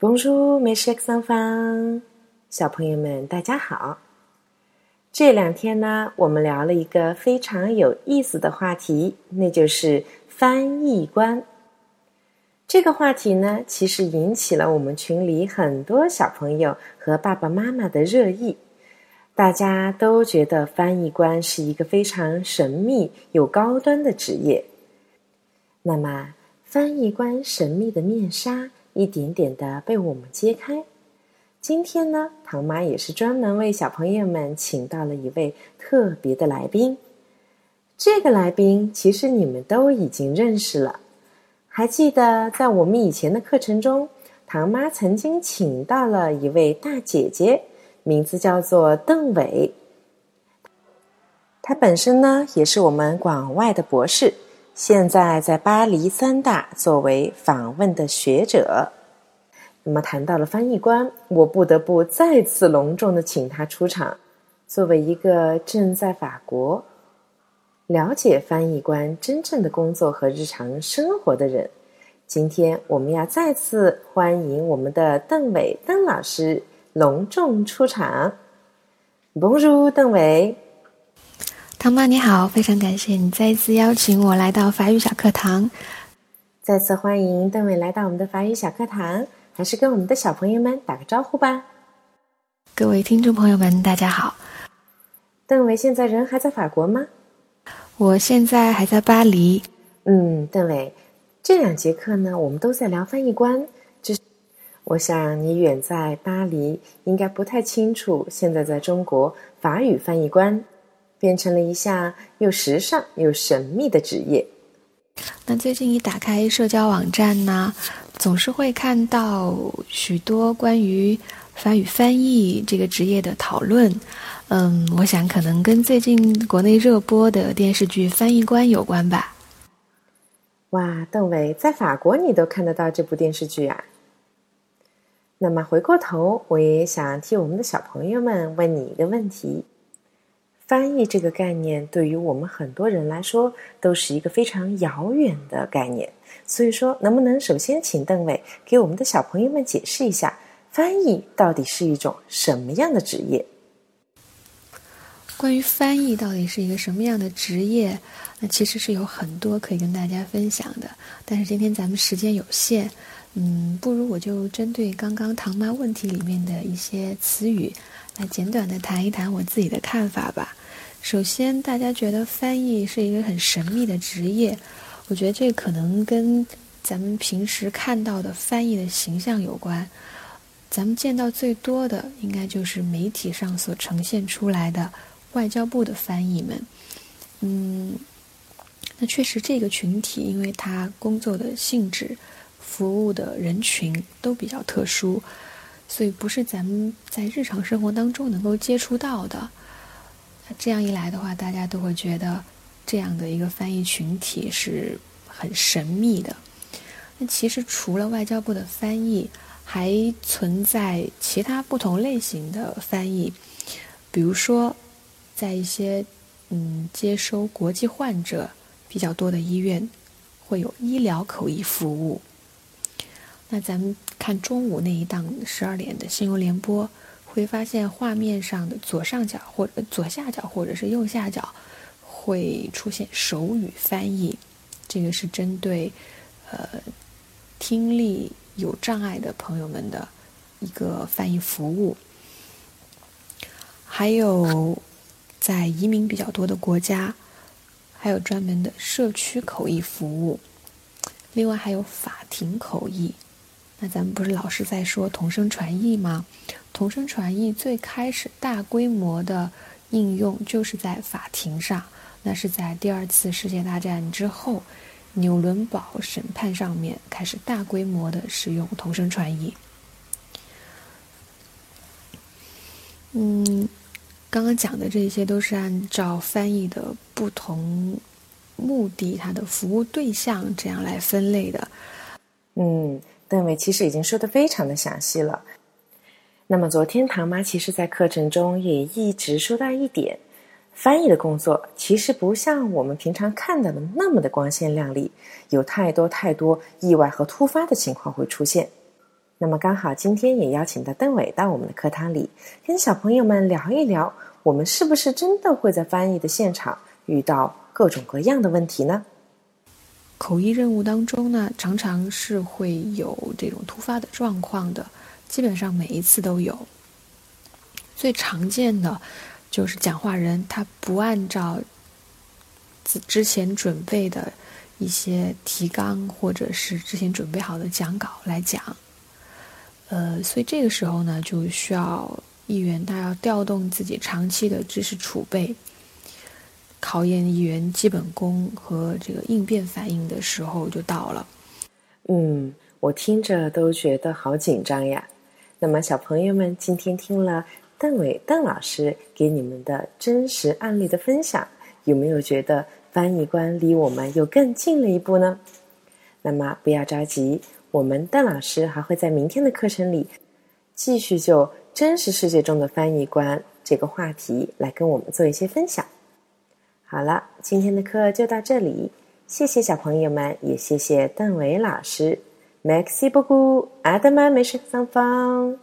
Bonjour, mes chers enfants，小朋友们，大家好。这两天呢，我们聊了一个非常有意思的话题，那就是翻译官。这个话题呢，其实引起了我们群里很多小朋友和爸爸妈妈的热议。大家都觉得翻译官是一个非常神秘又高端的职业。那么，翻译官神秘的面纱。一点点的被我们揭开。今天呢，唐妈也是专门为小朋友们请到了一位特别的来宾。这个来宾其实你们都已经认识了，还记得在我们以前的课程中，唐妈曾经请到了一位大姐姐，名字叫做邓伟。她本身呢也是我们广外的博士。现在在巴黎三大作为访问的学者，那么谈到了翻译官，我不得不再次隆重的请他出场。作为一个正在法国了解翻译官真正的工作和日常生活的人，今天我们要再次欢迎我们的邓伟邓老师隆重出场。Bonjour，邓伟。唐妈你好，非常感谢你再一次邀请我来到法语小课堂。再次欢迎邓伟来到我们的法语小课堂，还是跟我们的小朋友们打个招呼吧。各位听众朋友们，大家好。邓伟现在人还在法国吗？我现在还在巴黎。嗯，邓伟，这两节课呢，我们都在聊翻译官。这，我想你远在巴黎，应该不太清楚，现在在中国，法语翻译官。变成了一项又时尚又神秘的职业。那最近一打开社交网站呢，总是会看到许多关于法语翻译这个职业的讨论。嗯，我想可能跟最近国内热播的电视剧《翻译官》有关吧。哇，邓伟，在法国你都看得到这部电视剧啊？那么回过头，我也想替我们的小朋友们问你一个问题。翻译这个概念对于我们很多人来说都是一个非常遥远的概念，所以说，能不能首先请邓伟给我们的小朋友们解释一下，翻译到底是一种什么样的职业？关于翻译到底是一个什么样的职业，那其实是有很多可以跟大家分享的。但是今天咱们时间有限，嗯，不如我就针对刚刚唐妈问题里面的一些词语。来简短的谈一谈我自己的看法吧。首先，大家觉得翻译是一个很神秘的职业，我觉得这可能跟咱们平时看到的翻译的形象有关。咱们见到最多的，应该就是媒体上所呈现出来的外交部的翻译们。嗯，那确实这个群体，因为他工作的性质、服务的人群都比较特殊。所以不是咱们在日常生活当中能够接触到的。那这样一来的话，大家都会觉得这样的一个翻译群体是很神秘的。那其实除了外交部的翻译，还存在其他不同类型的翻译，比如说在一些嗯接收国际患者比较多的医院，会有医疗口译服务。那咱们看中午那一档十二点的新闻联播，会发现画面上的左上角或者左下角或者是右下角会出现手语翻译，这个是针对呃听力有障碍的朋友们的一个翻译服务。还有在移民比较多的国家，还有专门的社区口译服务，另外还有法庭口译。那咱们不是老是在说同声传译吗？同声传译最开始大规模的应用就是在法庭上，那是在第二次世界大战之后，纽伦堡审判上面开始大规模的使用同声传译。嗯，刚刚讲的这些都是按照翻译的不同目的、它的服务对象这样来分类的。嗯。邓伟其实已经说的非常的详细了。那么昨天唐妈其实，在课程中也一直说到一点：翻译的工作其实不像我们平常看到的那么的光鲜亮丽，有太多太多意外和突发的情况会出现。那么刚好今天也邀请到邓伟到我们的课堂里，跟小朋友们聊一聊，我们是不是真的会在翻译的现场遇到各种各样的问题呢？口译任务当中呢，常常是会有这种突发的状况的，基本上每一次都有。最常见的就是讲话人他不按照之之前准备的一些提纲或者是之前准备好的讲稿来讲，呃，所以这个时候呢，就需要议员他要调动自己长期的知识储备。考验议员基本功和这个应变反应的时候就到了。嗯，我听着都觉得好紧张呀。那么，小朋友们今天听了邓伟邓老师给你们的真实案例的分享，有没有觉得翻译官离我们又更近了一步呢？那么不要着急，我们邓老师还会在明天的课程里继续就真实世界中的翻译官这个话题来跟我们做一些分享。好了，今天的课就到这里，谢谢小朋友们，也谢谢邓伟老师。Maxi 布谷，阿德曼没事，芳芳